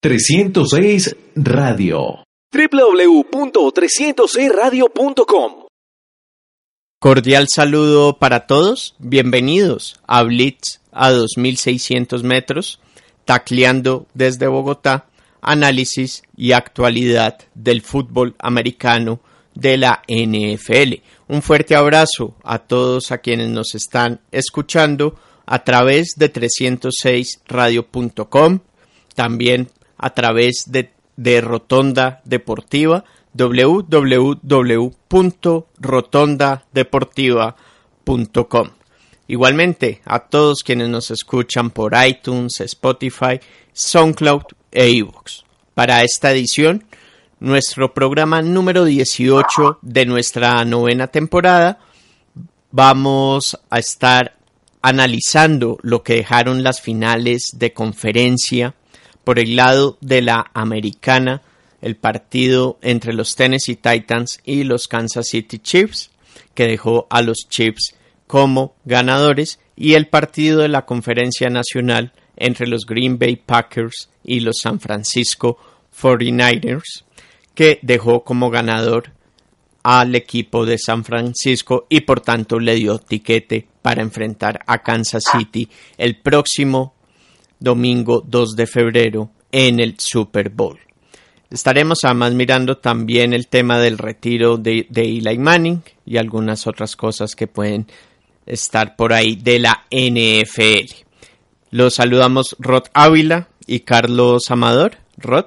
306 Radio. www.306radio.com Cordial saludo para todos, bienvenidos a Blitz a 2600 metros, tacleando desde Bogotá, análisis y actualidad del fútbol americano de la NFL. Un fuerte abrazo a todos a quienes nos están escuchando a través de 306radio.com, también a través de, Rotonda Deportiva, www.rotondadeportiva.com. Igualmente a todos quienes nos escuchan por iTunes, Spotify, SoundCloud e iVoox. Para esta edición, nuestro programa número 18 de nuestra novena temporada, vamos a estar analizando lo que dejaron las finales de conferencia por el lado de la americana, el partido entre los Tennessee Titans y los Kansas City Chiefs, que dejó a los Chiefs como ganadores, y el partido de la conferencia nacional entre los Green Bay Packers y los San Francisco 49ers, que dejó como ganador al equipo de San Francisco y por tanto le dio tiquete para enfrentar a Kansas City el próximo domingo 2 de febrero en el Super Bowl. Estaremos además mirando también el tema del retiro de, de Eli Manning y algunas otras cosas que pueden estar por ahí de la NFL. Los saludamos Rod Ávila y Carlos Amador. Rod.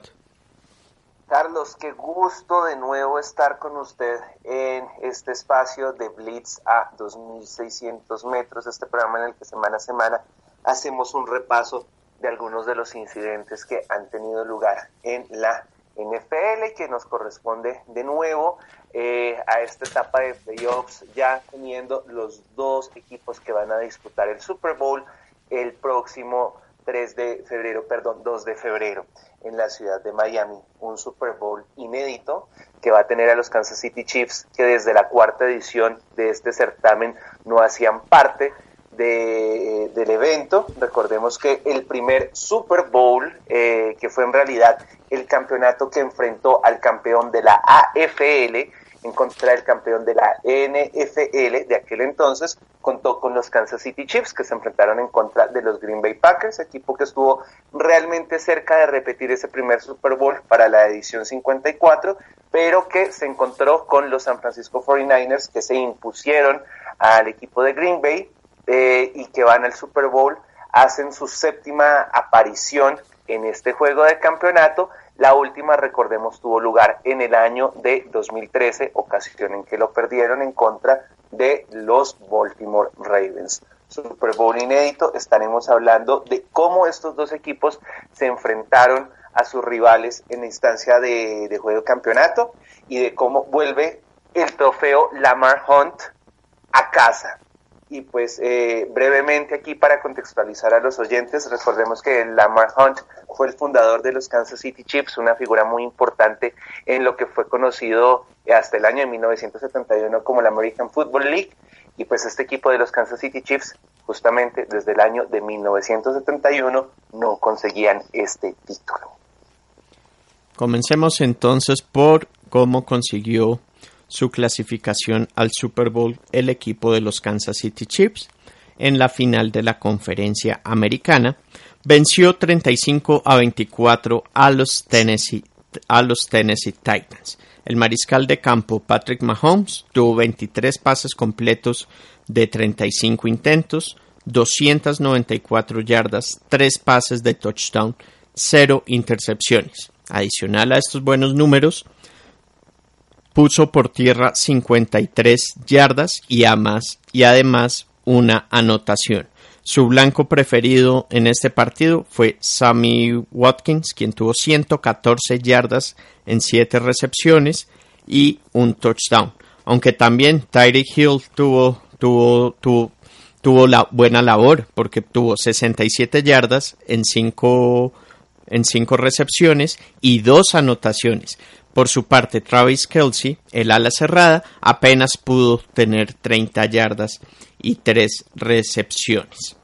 Carlos, qué gusto de nuevo estar con usted en este espacio de Blitz a 2600 metros, este programa en el que semana a semana hacemos un repaso de algunos de los incidentes que han tenido lugar en la NFL, que nos corresponde de nuevo eh, a esta etapa de playoffs, ya teniendo los dos equipos que van a disputar el Super Bowl el próximo 3 de febrero, perdón, 2 de febrero en la ciudad de Miami, un Super Bowl inédito que va a tener a los Kansas City Chiefs que desde la cuarta edición de este certamen no hacían parte de, del evento. Recordemos que el primer Super Bowl, eh, que fue en realidad el campeonato que enfrentó al campeón de la AFL, en contra del campeón de la NFL de aquel entonces, contó con los Kansas City Chiefs que se enfrentaron en contra de los Green Bay Packers, equipo que estuvo realmente cerca de repetir ese primer Super Bowl para la edición 54, pero que se encontró con los San Francisco 49ers que se impusieron al equipo de Green Bay eh, y que van al Super Bowl, hacen su séptima aparición en este juego de campeonato. La última, recordemos, tuvo lugar en el año de 2013, ocasión en que lo perdieron en contra de los Baltimore Ravens. Super Bowl inédito, estaremos hablando de cómo estos dos equipos se enfrentaron a sus rivales en la instancia de, de juego de campeonato y de cómo vuelve el trofeo Lamar Hunt a casa. Y pues eh, brevemente aquí para contextualizar a los oyentes, recordemos que Lamar Hunt fue el fundador de los Kansas City Chiefs, una figura muy importante en lo que fue conocido hasta el año de 1971 como la American Football League. Y pues este equipo de los Kansas City Chiefs, justamente desde el año de 1971, no conseguían este título. Comencemos entonces por cómo consiguió su clasificación al Super Bowl el equipo de los Kansas City Chiefs en la final de la conferencia americana. Venció 35 a 24 a los Tennessee, a los Tennessee Titans. El mariscal de campo Patrick Mahomes tuvo 23 pases completos de 35 intentos, 294 yardas, 3 pases de touchdown, 0 intercepciones. Adicional a estos buenos números, puso por tierra 53 yardas y, más, y además una anotación. Su blanco preferido en este partido fue Sammy Watkins, quien tuvo 114 yardas en 7 recepciones y un touchdown. Aunque también Tyreek Hill tuvo, tuvo, tuvo, la buena labor porque tuvo 67 yardas en 5 en cinco recepciones y dos anotaciones. Por su parte, Travis Kelsey, el ala cerrada, apenas pudo tener 30 yardas y 3 recepciones.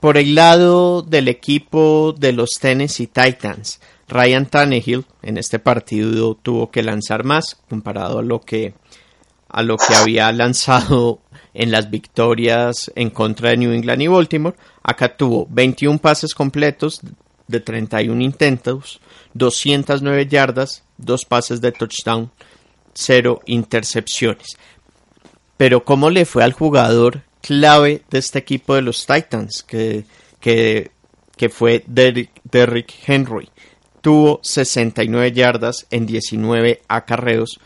Por el lado del equipo de los Tennessee Titans, Ryan Tannehill en este partido tuvo que lanzar más comparado a lo que a lo que había lanzado en las victorias en contra de New England y Baltimore. Acá tuvo 21 pases completos de 31 intentos, 209 yardas, 2 pases de touchdown, 0 intercepciones. Pero ¿cómo le fue al jugador clave de este equipo de los Titans? Que, que, que fue Derrick Henry. Tuvo 69 yardas en 19 acarreos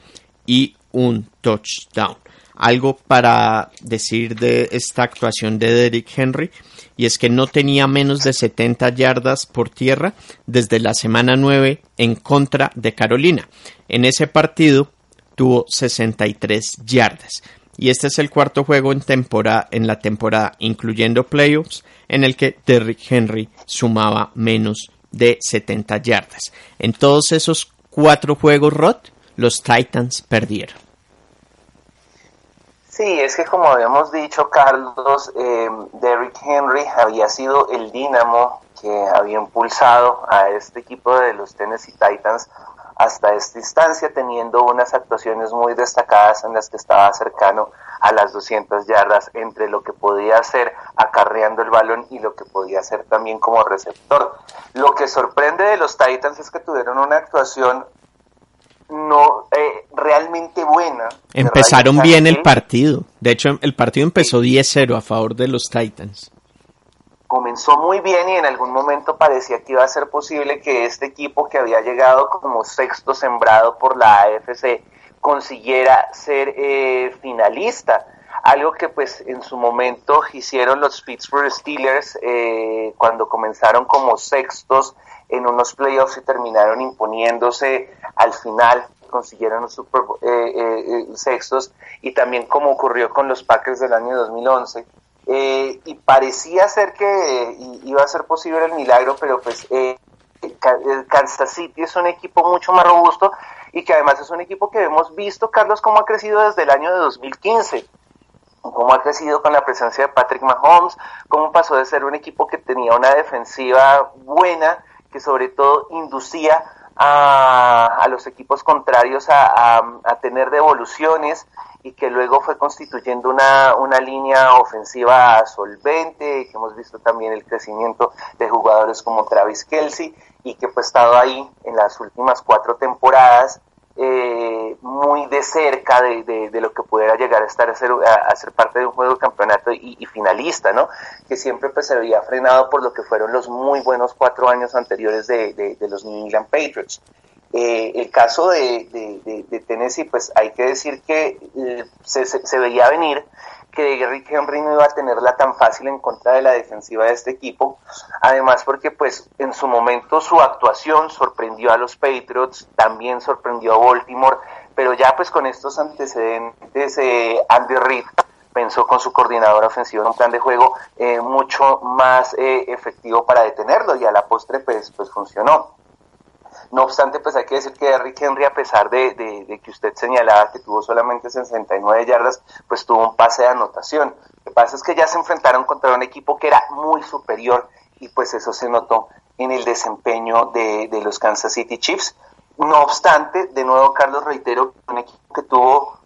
y un touchdown. Algo para decir de esta actuación de Derrick Henry y es que no tenía menos de 70 yardas por tierra desde la semana 9 en contra de Carolina. En ese partido tuvo 63 yardas. Y este es el cuarto juego en, temporada, en la temporada, incluyendo playoffs, en el que Derrick Henry sumaba menos de 70 yardas. En todos esos cuatro juegos, Rod, los Titans perdieron. Sí, es que como habíamos dicho, Carlos, eh, Derrick Henry había sido el dínamo que había impulsado a este equipo de los Tennessee Titans hasta esta instancia, teniendo unas actuaciones muy destacadas en las que estaba cercano a las 200 yardas entre lo que podía hacer acarreando el balón y lo que podía hacer también como receptor. Lo que sorprende de los Titans es que tuvieron una actuación no eh, realmente buena. Empezaron bien el partido. De hecho, el partido empezó 10-0 a favor de los Titans. Comenzó muy bien y en algún momento parecía que iba a ser posible que este equipo que había llegado como sexto sembrado por la AFC consiguiera ser eh, finalista. Algo que pues en su momento hicieron los Pittsburgh Steelers eh, cuando comenzaron como sextos en unos playoffs y terminaron imponiéndose al final, consiguieron los Super eh, eh, eh, sextos y también como ocurrió con los Packers del año 2011. y parecía ser que iba a ser posible el milagro, pero pues Kansas City es un equipo mucho más robusto y que además es un equipo que hemos visto, Carlos, cómo ha crecido desde el año de 2015 cómo ha crecido con la presencia de Patrick Mahomes, cómo pasó de ser un equipo que tenía una defensiva buena que sobre todo inducía a, los equipos contrarios a, tener devoluciones y que luego fue constituyendo una, una línea ofensiva solvente, que hemos visto también el crecimiento de jugadores como Travis Kelsey y que pues estado ahí en las últimas cuatro temporadas eh, muy de cerca de, lo que pudiera llegar a estar a ser, a, ser parte de un juego de campeonato y, finalista, ¿no? Que siempre pues se había frenado por lo que fueron los muy buenos cuatro años anteriores de, los New England Patriots. Eh, el caso de, Tennessee, pues hay que decir que eh, se, se, veía venir que Rick Henry no iba a tenerla tan fácil en contra de la defensiva de este equipo. Además, porque pues en su momento su actuación sorprendió a los Patriots, también sorprendió a Baltimore, pero ya pues con estos antecedentes, eh, Andy Reid pensó con su coordinador ofensivo en un plan de juego eh, mucho más eh, efectivo para detenerlo y a la postre pues, pues funcionó. No obstante, pues hay que decir que Rick Henry, a pesar de, que usted señalaba que tuvo solamente 69 yardas, pues tuvo un pase de anotación. Lo que pasa es que ya se enfrentaron contra un equipo que era muy superior y pues eso se notó en el desempeño de, los Kansas City Chiefs. No obstante, de nuevo, Carlos, reitero, un equipo que tuvo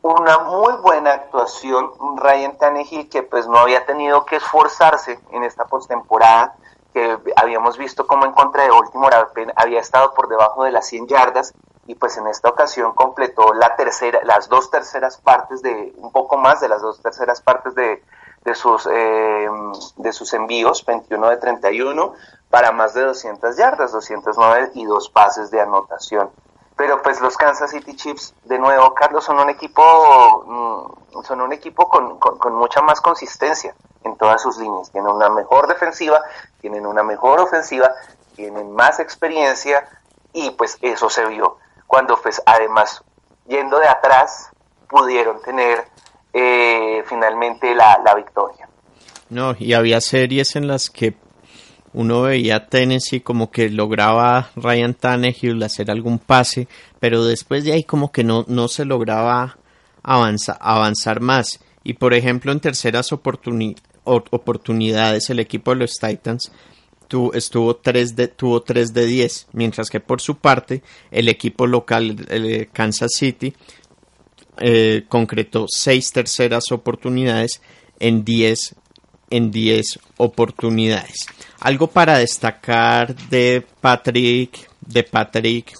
una muy buena actuación, Ryan Tannehill, que pues no había tenido que esforzarse en esta postemporada, que habíamos visto como en contra de Baltimore había estado por debajo de las 100 yardas y pues en esta ocasión completó la tercera, las dos terceras partes de, un poco más de las dos terceras partes de, de sus, eh, de sus envíos, 21 de 31, para más de 200 yardas, 209 y dos pases de anotación. Pero pues los Kansas City Chiefs, de nuevo, Carlos, son un equipo, mm, son un equipo con, con mucha más consistencia en todas sus líneas. Tienen una mejor defensiva, tienen una mejor ofensiva, tienen más experiencia y pues eso se vio cuando pues además yendo de atrás pudieron tener eh, finalmente la, la victoria. No, y había series en las que uno veía a Tennessee como que lograba Ryan Tannehill hacer algún pase, pero después de ahí como que no, no se lograba avanzar, más. Y por ejemplo en terceras oportunidades el equipo de los Titans estuvo 3 de, tuvo 3 de 10, mientras que por su parte el equipo local el Kansas City eh, concretó 6 terceras oportunidades en 10 en 10 oportunidades. Algo para destacar de Patrick de Patrick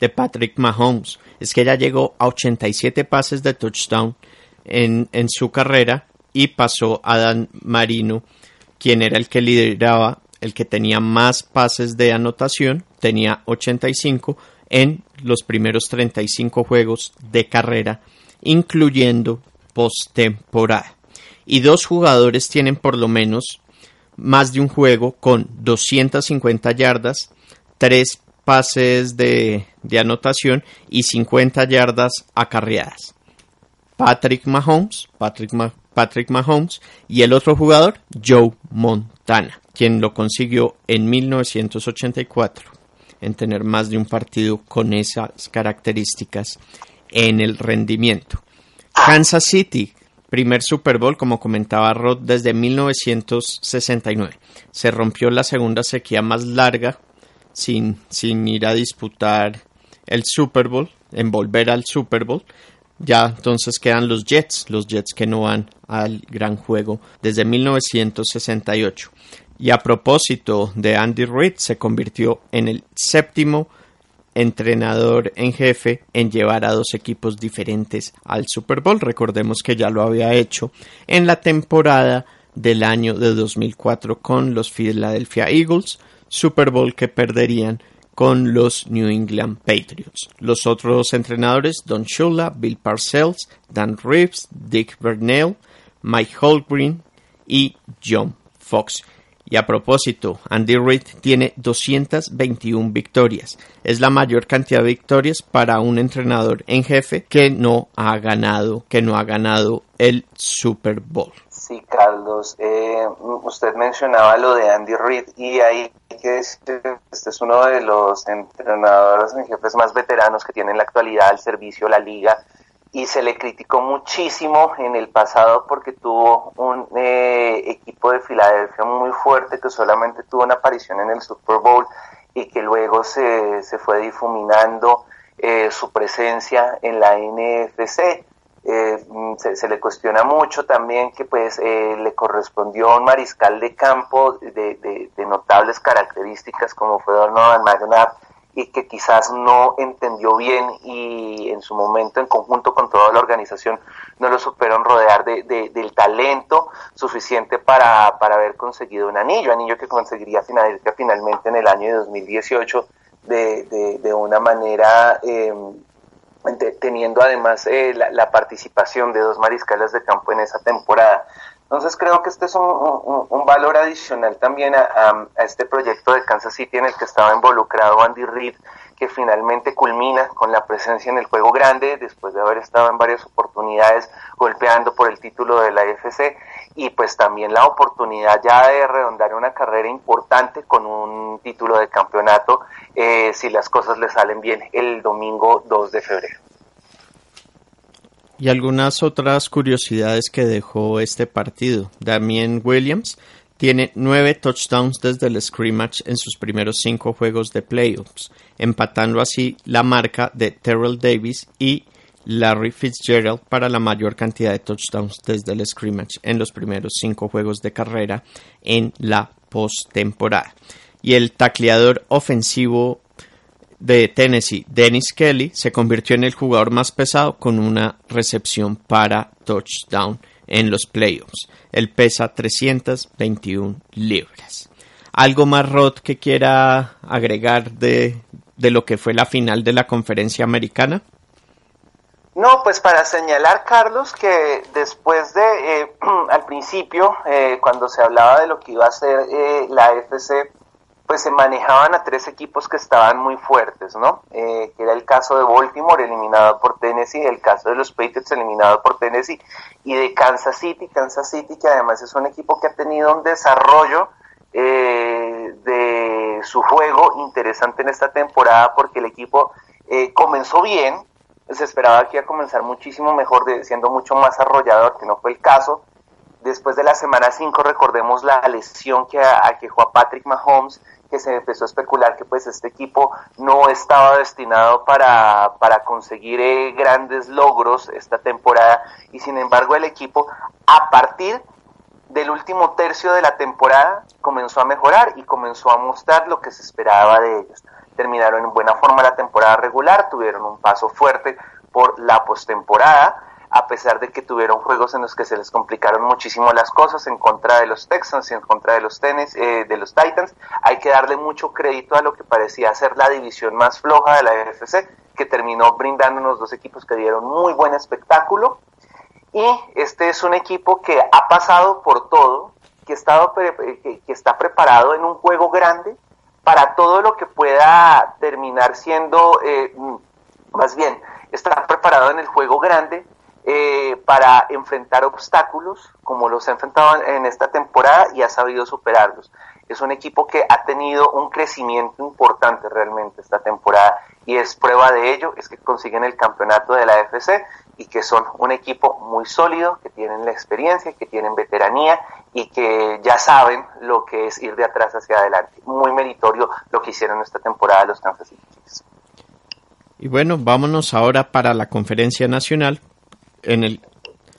de Patrick Mahomes es que ya llegó a 87 pases de touchdown en, en su carrera y pasó a Dan Marino, quien era el que lideraba, el que tenía más pases de anotación, tenía 85 en los primeros 35 juegos de carrera, incluyendo postemporada. Y dos jugadores tienen por lo menos más de un juego con 250 yardas, tres pases de, de anotación y 50 yardas acarreadas. Patrick Mahomes, Patrick, Patrick Mahomes y el otro jugador, Joe Montana, quien lo consiguió en 1984 en tener más de un partido con esas características en el rendimiento. Kansas City, primer Super Bowl, como comentaba Rod, desde 1969. Se rompió la segunda sequía más larga sin, sin ir a disputar el Super Bowl, en volver al Super Bowl. Ya entonces quedan los Jets, los Jets que no van al gran juego desde 1968. Y a propósito de Andy Reid, se convirtió en el séptimo entrenador en jefe en llevar a dos equipos diferentes al Super Bowl. Recordemos que ya lo había hecho en la temporada del año de 2004 con los Philadelphia Eagles, Super Bowl que perderían con los New England Patriots. Los otros entrenadores, Don Shula, Bill Parcells, Dan Reeves, Dick Bernell, Mike Holmgren y John Fox. Y a propósito, Andy Reid tiene 221 victorias. Es la mayor cantidad de victorias para un entrenador en jefe que no ha ganado, que no ha ganado el Super Bowl. Sí, Carlos, eh, usted mencionaba lo de Andy Reid y ahí que decir, este es uno de los entrenadores en jefes más veteranos que tiene en la actualidad al servicio la liga y se le criticó muchísimo en el pasado porque tuvo un eh, equipo de Filadelfia muy fuerte que solamente tuvo una aparición en el Super Bowl y que luego se, se fue difuminando eh, su presencia en la NFC. Eh, se, le cuestiona mucho también que pues eh, le correspondió a un mariscal de campo de, notables características como fue Donovan McNabb y que quizás no entendió bien y en su momento en conjunto con toda la organización no lo supieron rodear de, del talento suficiente para, haber conseguido un anillo, anillo que conseguiría finalmente en el año 2018 de, de, una manera eh, teniendo además eh, la, participación de dos mariscales de campo en esa temporada. Entonces creo que este es un, valor adicional también a, este proyecto de Kansas City en el que estaba involucrado Andy Reid, que finalmente culmina con la presencia en el juego grande después de haber estado en varias oportunidades golpeando por el título de la FC y pues también la oportunidad ya de redondar una carrera importante con un título de campeonato eh, si las cosas le salen bien el domingo 2 de febrero. Y algunas otras curiosidades que dejó este partido. Damien Williams tiene nueve touchdowns desde el scrimmage en sus primeros cinco juegos de playoffs, empatando así la marca de Terrell Davis y Larry Fitzgerald para la mayor cantidad de touchdowns desde el scrimmage en los primeros cinco juegos de carrera en la postemporada. Y el tacleador ofensivo de Tennessee, Dennis Kelly, se convirtió en el jugador más pesado con una recepción para touchdown en los playoffs. Él pesa 321 libras. ¿Algo más, Rod, que quiera agregar de, lo que fue la final de la conferencia americana? No, pues para señalar, Carlos, que después de, eh, al principio, eh, cuando se hablaba de lo que iba a ser eh, la FC, pues se manejaban a tres equipos que estaban muy fuertes, ¿no? Eh, que era el caso de Baltimore eliminado por Tennessee, el caso de los Patriots eliminado por Tennessee y de Kansas City, Kansas City que además es un equipo que ha tenido un desarrollo eh, de su juego interesante en esta temporada porque el equipo eh, comenzó bien, se esperaba que iba a comenzar muchísimo mejor, siendo mucho más arrollador, que no fue el caso, después de la semana 5 recordemos la lesión que aquejó a Patrick Mahomes, que se empezó a especular que pues este equipo no estaba destinado para, para conseguir eh, grandes logros esta temporada y sin embargo el equipo a partir del último tercio de la temporada comenzó a mejorar y comenzó a mostrar lo que se esperaba de ellos. Terminaron en buena forma la temporada regular, tuvieron un paso fuerte por la postemporada a pesar de que tuvieron juegos en los que se les complicaron muchísimo las cosas en contra de los Texans y en contra de los tenis, eh, de los Titans, hay que darle mucho crédito a lo que parecía ser la división más floja de la NFC, que terminó brindándonos dos equipos que dieron muy buen espectáculo. Y este es un equipo que ha pasado por todo, que, estado que está preparado en un juego grande para todo lo que pueda terminar siendo, eh, más bien, está preparado en el juego grande eh, para enfrentar obstáculos como los ha enfrentado en esta temporada y ha sabido superarlos. Es un equipo que ha tenido un crecimiento importante realmente esta temporada y es prueba de ello, es que consiguen el campeonato de la FC y que son un equipo muy sólido, que tienen la experiencia, que tienen veteranía y que ya saben lo que es ir de atrás hacia adelante. Muy meritorio lo que hicieron esta temporada los Kansas City Chiefs. Y bueno, vámonos ahora para la conferencia nacional en el,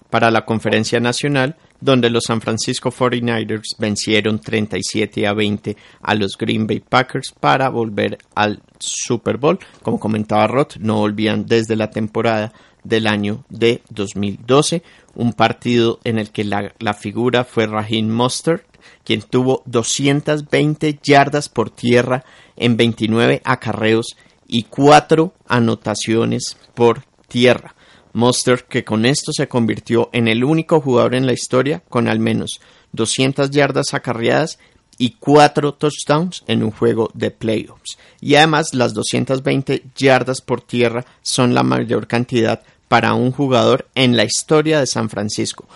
para la conferencia nacional, donde los San Francisco 49ers vencieron 37 a 20 a los Green Bay Packers para volver al Super Bowl. Como comentaba Roth, no volvían desde la temporada del año de 2012, un partido en el que la, la figura fue Raheem Mustard, quien tuvo 220 yardas por tierra en 29 acarreos y 4 anotaciones por tierra. Monster que con esto se convirtió en el único jugador en la historia con al menos 200 yardas acarreadas y 4 touchdowns en un juego de playoffs. Y además las 220 yardas por tierra son la mayor cantidad para un jugador en la historia de San Francisco,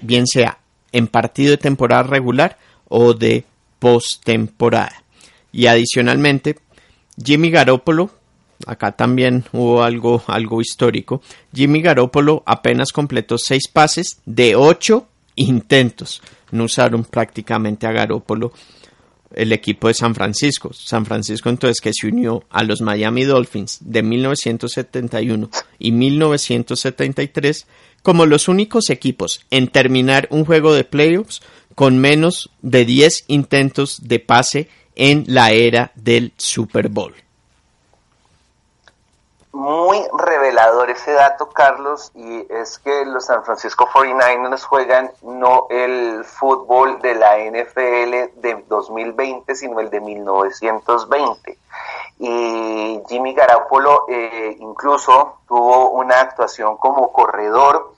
bien sea en partido de temporada regular o de postemporada. Y adicionalmente, Jimmy Garoppolo acá también hubo algo, algo histórico. Jimmy Garoppolo apenas completó seis pases de ocho intentos. No usaron prácticamente a Garoppolo el equipo de San Francisco. San Francisco entonces que se unió a los Miami Dolphins de 1971 y 1973 como los únicos equipos en terminar un juego de playoffs con menos de 10 intentos de pase en la era del Super Bowl muy revelador ese dato, Carlos, y es que los San Francisco 49ers juegan no el fútbol de la NFL de 2020, sino el de 1920. Y Jimmy Garoppolo eh, incluso tuvo una actuación como corredor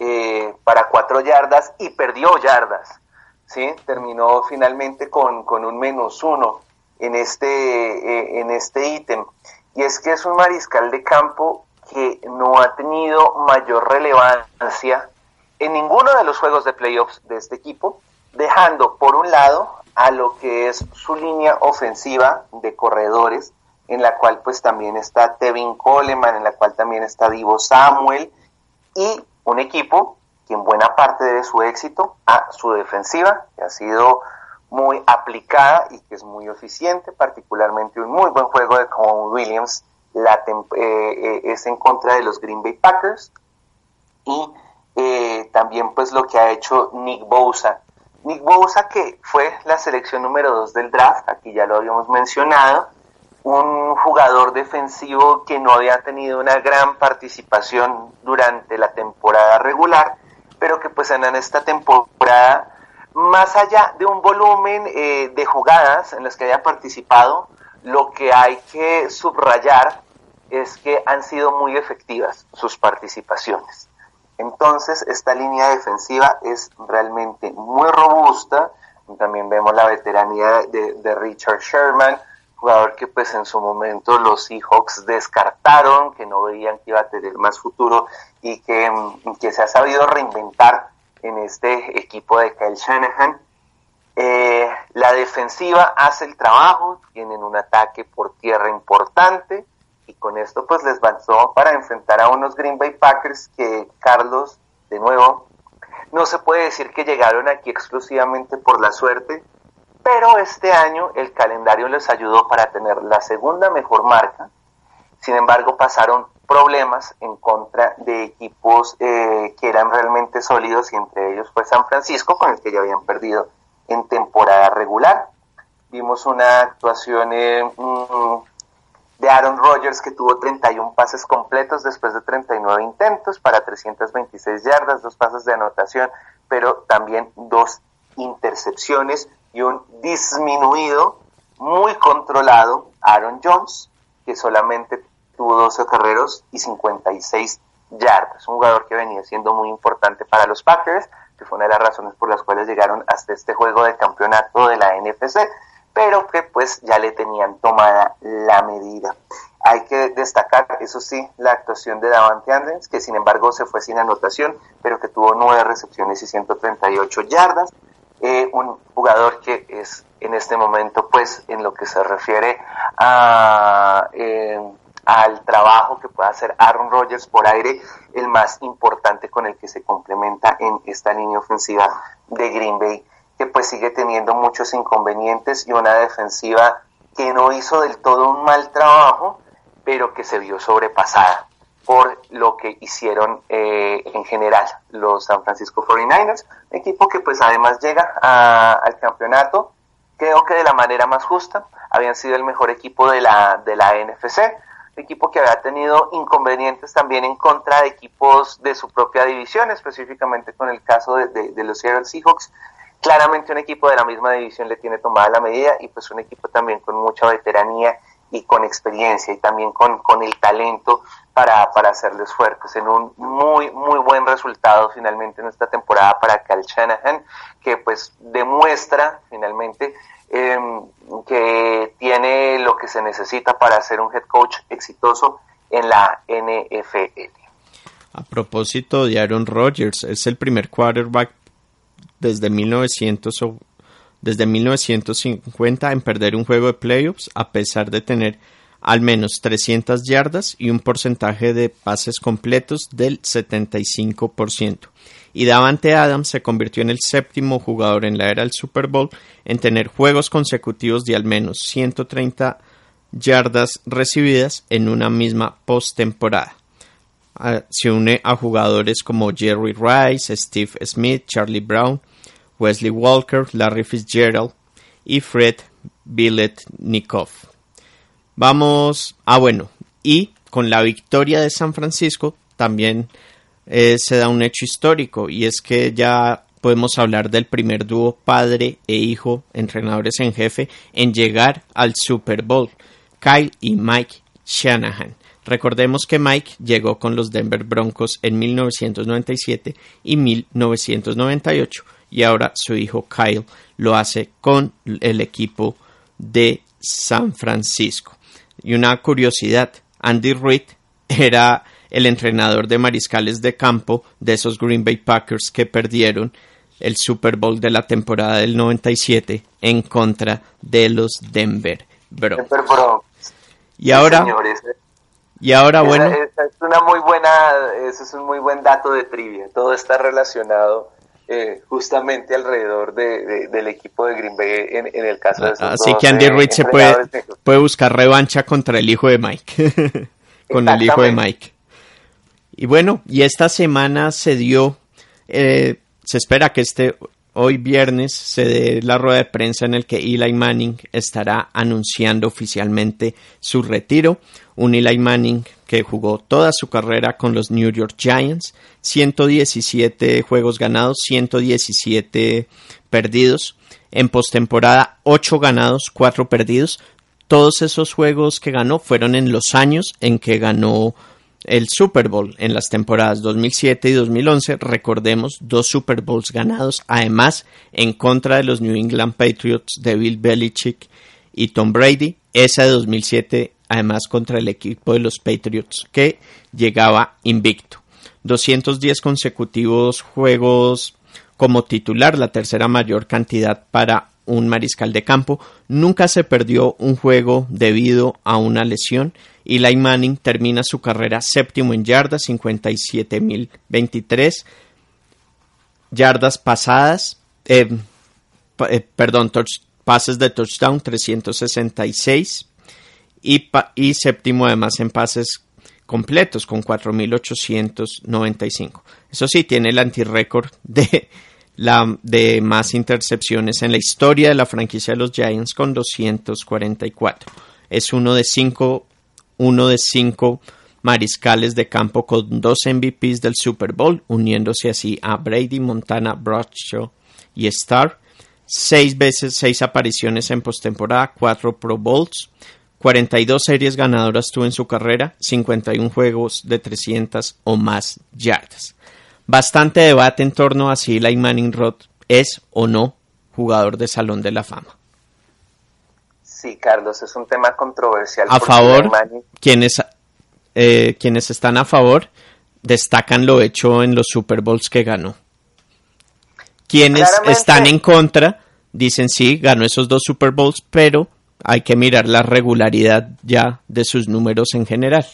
eh, para cuatro yardas y perdió yardas. ¿sí? Terminó finalmente con, con un menos uno en este, eh, en este ítem y es que es un mariscal de campo que no ha tenido mayor relevancia en ninguno de los juegos de playoffs de este equipo, dejando por un lado a lo que es su línea ofensiva de corredores, en la cual pues también está Tevin Coleman, en la cual también está Divo Samuel, y un equipo que en buena parte de su éxito a su defensiva, que ha sido muy aplicada y que es muy eficiente, particularmente un muy buen juego de Con Williams eh, eh, es en contra de los Green Bay Packers y eh, también pues lo que ha hecho Nick Bosa. Nick Bosa que fue la selección número 2 del draft, aquí ya lo habíamos mencionado, un jugador defensivo que no había tenido una gran participación durante la temporada regular, pero que pues en esta temporada más allá de un volumen eh, de jugadas en las que haya participado, lo que hay que subrayar es que han sido muy efectivas sus participaciones. Entonces, esta línea defensiva es realmente muy robusta. También vemos la veteranía de, Richard Sherman, jugador que pues en su momento los Seahawks descartaron, que no veían que iba a tener más futuro y que, que se ha sabido reinventar en este equipo de Kyle Shanahan. Eh, la defensiva hace el trabajo, tienen un ataque por tierra importante y con esto pues les bastó para enfrentar a unos Green Bay Packers que Carlos, de nuevo, No se puede decir que llegaron aquí exclusivamente por la suerte, pero este año el calendario les ayudó para tener la segunda mejor marca. Sin embargo, pasaron problemas en contra de equipos eh, que eran realmente sólidos y entre ellos fue San Francisco, con el que ya habían perdido en temporada regular. Vimos una actuación mm, de Aaron Rodgers que tuvo 31 pases completos después de 39 intentos para 326 yardas, dos pases de anotación, pero también dos intercepciones y un disminuido, muy controlado Aaron Jones, que solamente tuvo 12 carreros y 56 yardas. Un jugador que venía siendo muy importante para los Packers, que fue una de las razones por las cuales llegaron hasta este juego de campeonato de la NFC, pero que pues ya le tenían tomada la medida. Hay que destacar, eso sí, la actuación de Davante Adams, que sin embargo se fue sin anotación, pero que tuvo nueve recepciones y 138 yardas. Eh, un jugador que es en este momento, pues, en lo que se refiere a eh, al trabajo que pueda hacer Aaron Rodgers por aire, el más importante con el que se complementa en esta línea ofensiva de Green Bay, que pues sigue teniendo muchos inconvenientes y una defensiva que no hizo del todo un mal trabajo, pero que se vio sobrepasada por lo que hicieron eh, en general los San Francisco 49ers, equipo que pues además llega al campeonato, creo que de la manera más justa, habían sido el mejor equipo de la, de la NFC, equipo que había tenido inconvenientes también en contra de equipos de su propia división, específicamente con el caso de, los Seattle Seahawks. Claramente un equipo de la misma división le tiene tomada la medida y pues un equipo también con mucha veteranía y con experiencia y también con, con el talento para, para hacerles fuertes en un muy, muy buen resultado finalmente en esta temporada para Cal Shanahan, que pues demuestra finalmente Em, que tiene lo que se necesita para ser un head coach exitoso en la NFL. A propósito de Aaron Rodgers, es el primer quarterback desde 1900 desde 1950 en perder un juego de playoffs a pesar de tener al menos 300 yardas y un porcentaje de pases completos del 75% y Davante Adams se convirtió en el séptimo jugador en la era del Super Bowl en tener juegos consecutivos de al menos 130 yardas recibidas en una misma postemporada. Ah, se une a jugadores como Jerry Rice, Steve Smith, Charlie Brown, Wesley Walker, Larry Fitzgerald y Fred Biletnikoff. Vamos, ah bueno, y con la victoria de San Francisco también eh, se da un hecho histórico y es que ya podemos hablar del primer dúo padre e hijo, entrenadores en jefe, en llegar al Super Bowl, Kyle y Mike Shanahan. Recordemos que Mike llegó con los Denver Broncos en 1997 y 1998 y ahora su hijo Kyle lo hace con el equipo de San Francisco. Y una curiosidad, Andy Reid era el entrenador de mariscales de campo de esos Green Bay Packers que perdieron el Super Bowl de la temporada del 97 en contra de los Denver Broncos. Y ahora, y ahora bueno, es una muy buena, ese es un muy buen dato de trivia. Todo está relacionado eh, justamente alrededor de, del equipo de Green Bay en, el caso de Así que Andy Reid se puede, puede buscar revancha contra el hijo de Mike, con el hijo de Mike. Y bueno, y esta semana se dio, eh, se espera que este hoy viernes se dé la rueda de prensa en el que Eli Manning estará anunciando oficialmente su retiro. Un Eli Manning que jugó toda su carrera con los New York Giants, 117 juegos ganados, 117 perdidos. En postemporada, 8 ganados, 4 perdidos. Todos esos juegos que ganó fueron en los años en que ganó el Super Bowl en las temporadas 2007 y 2011. Recordemos dos Super Bowls ganados, además en contra de los New England Patriots de Bill Belichick y Tom Brady. Esa de 2007, además contra el equipo de los Patriots que llegaba invicto. 210 consecutivos juegos como titular, la tercera mayor cantidad para un mariscal de campo. Nunca se perdió un juego debido a una lesión Eli Manning termina su carrera séptimo en yardas, 57.023, yardas pasadas, eh, eh, perdón, pases de touchdown 366 y, y séptimo además en pases completos con 4.895. Eso sí, tiene el antirécord de, la, de más intercepciones en la historia de la franquicia de los Giants con 244. Es uno de cinco, uno de cinco mariscales de campo con dos MVPs del Super Bowl, uniéndose así a Brady, Montana, Bradshaw y Starr. Seis veces, seis apariciones en postemporada, cuatro Pro Bowls, 42 series ganadoras tuvo en su carrera, 51 juegos de 300 o más yardas. Bastante debate en torno a si Eli Manning Roth es o no jugador de Salón de la Fama. Sí, Carlos, es un tema controversial. A favor, quienes, eh, quienes están a favor destacan lo hecho en los Super Bowls que ganó. Quienes están en contra dicen sí, ganó esos dos Super Bowls, pero hay que mirar la regularidad ya de sus números en general.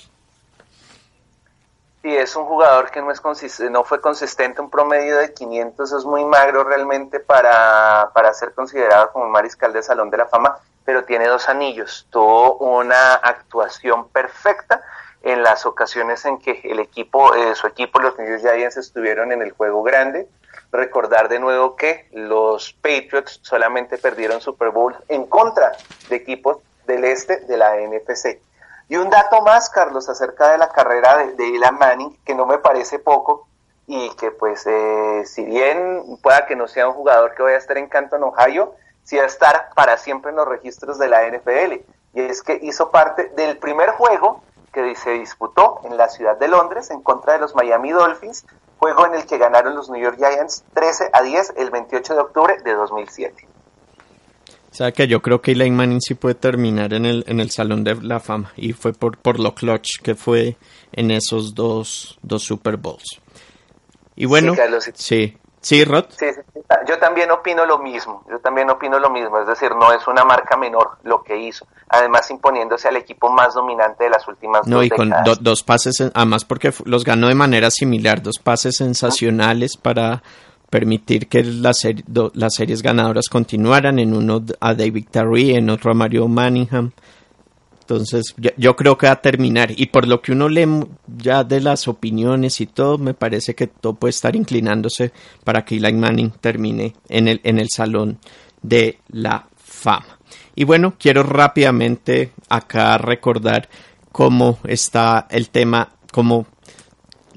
Sí, es un jugador que no, es no fue consistente, un promedio de 500 es muy magro realmente para, para ser considerado como mariscal de Salón de la Fama, pero tiene dos anillos, tuvo una actuación perfecta en las ocasiones en que el equipo, eh, su equipo, los New York Giants, estuvieron en el juego grande. Recordar de nuevo que los Patriots solamente perdieron Super Bowl en contra de equipos del este de la NFC. Y un dato más, Carlos, acerca de la carrera de, de Eli Manning, que no me parece poco, y que pues eh, si bien pueda que no sea un jugador que vaya a estar en Canton, Ohio, va a estar para siempre en los registros de la NFL. Y es que hizo parte del primer juego que se disputó en la ciudad de Londres en contra de los Miami Dolphins, juego en el que ganaron los New York Giants 13 a 10 el 28 de octubre de 2007. O sea que yo creo que Eli Manning sí puede terminar en el, en el Salón de la Fama y fue por, por lo clutch que fue en esos dos, dos Super Bowls. Y bueno, sí, sí, Rod. Sí, yo también opino lo mismo, yo también opino lo mismo, es decir, no es una marca menor lo que hizo, además imponiéndose al equipo más dominante de las últimas no, y con dos pases, además porque los ganó de manera similar, dos pases sensacionales para permitir que las, las series ganadoras continuaran, en uno a David Tarry, en otro a Mario Manningham. Entonces, yo, creo que va a terminar. Y por lo que uno lee ya de las opiniones y todo, me parece que todo puede estar inclinándose para que Eli Manning termine en el, en el Salón de la Fama. Y bueno, quiero rápidamente acá recordar cómo está el tema, cómo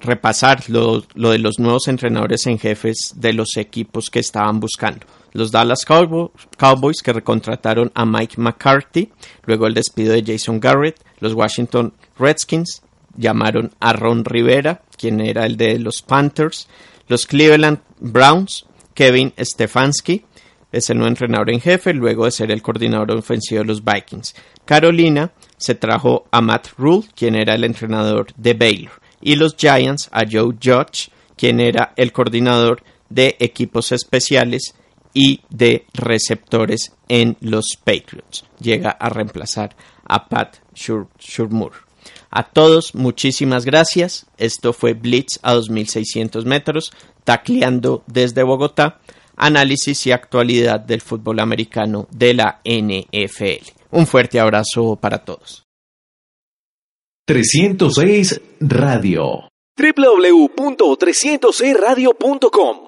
repasar lo, de los nuevos entrenadores en jefes de los equipos que estaban buscando. Los Dallas Cowboys que recontrataron a Mike McCarthy, luego el despido de Jason Garrett, los Washington Redskins llamaron a Ron Rivera, quien era el de los Panthers, los Cleveland Browns, Kevin Stefanski, es el nuevo entrenador en jefe, luego de ser el coordinador ofensivo de los Vikings. Carolina se trajo a Matt Rule, quien era el entrenador de Baylor y los Giants a Joe Judge, quien era el coordinador de equipos especiales y de receptores en los Patriots. Llega a reemplazar a Pat Shurmur. A todos, muchísimas gracias. Esto fue Blitz a 2600 metros, tacleando desde Bogotá, análisis y actualidad del fútbol americano de la NFL. Un fuerte abrazo para todos. 306 Radio. www.306radio.com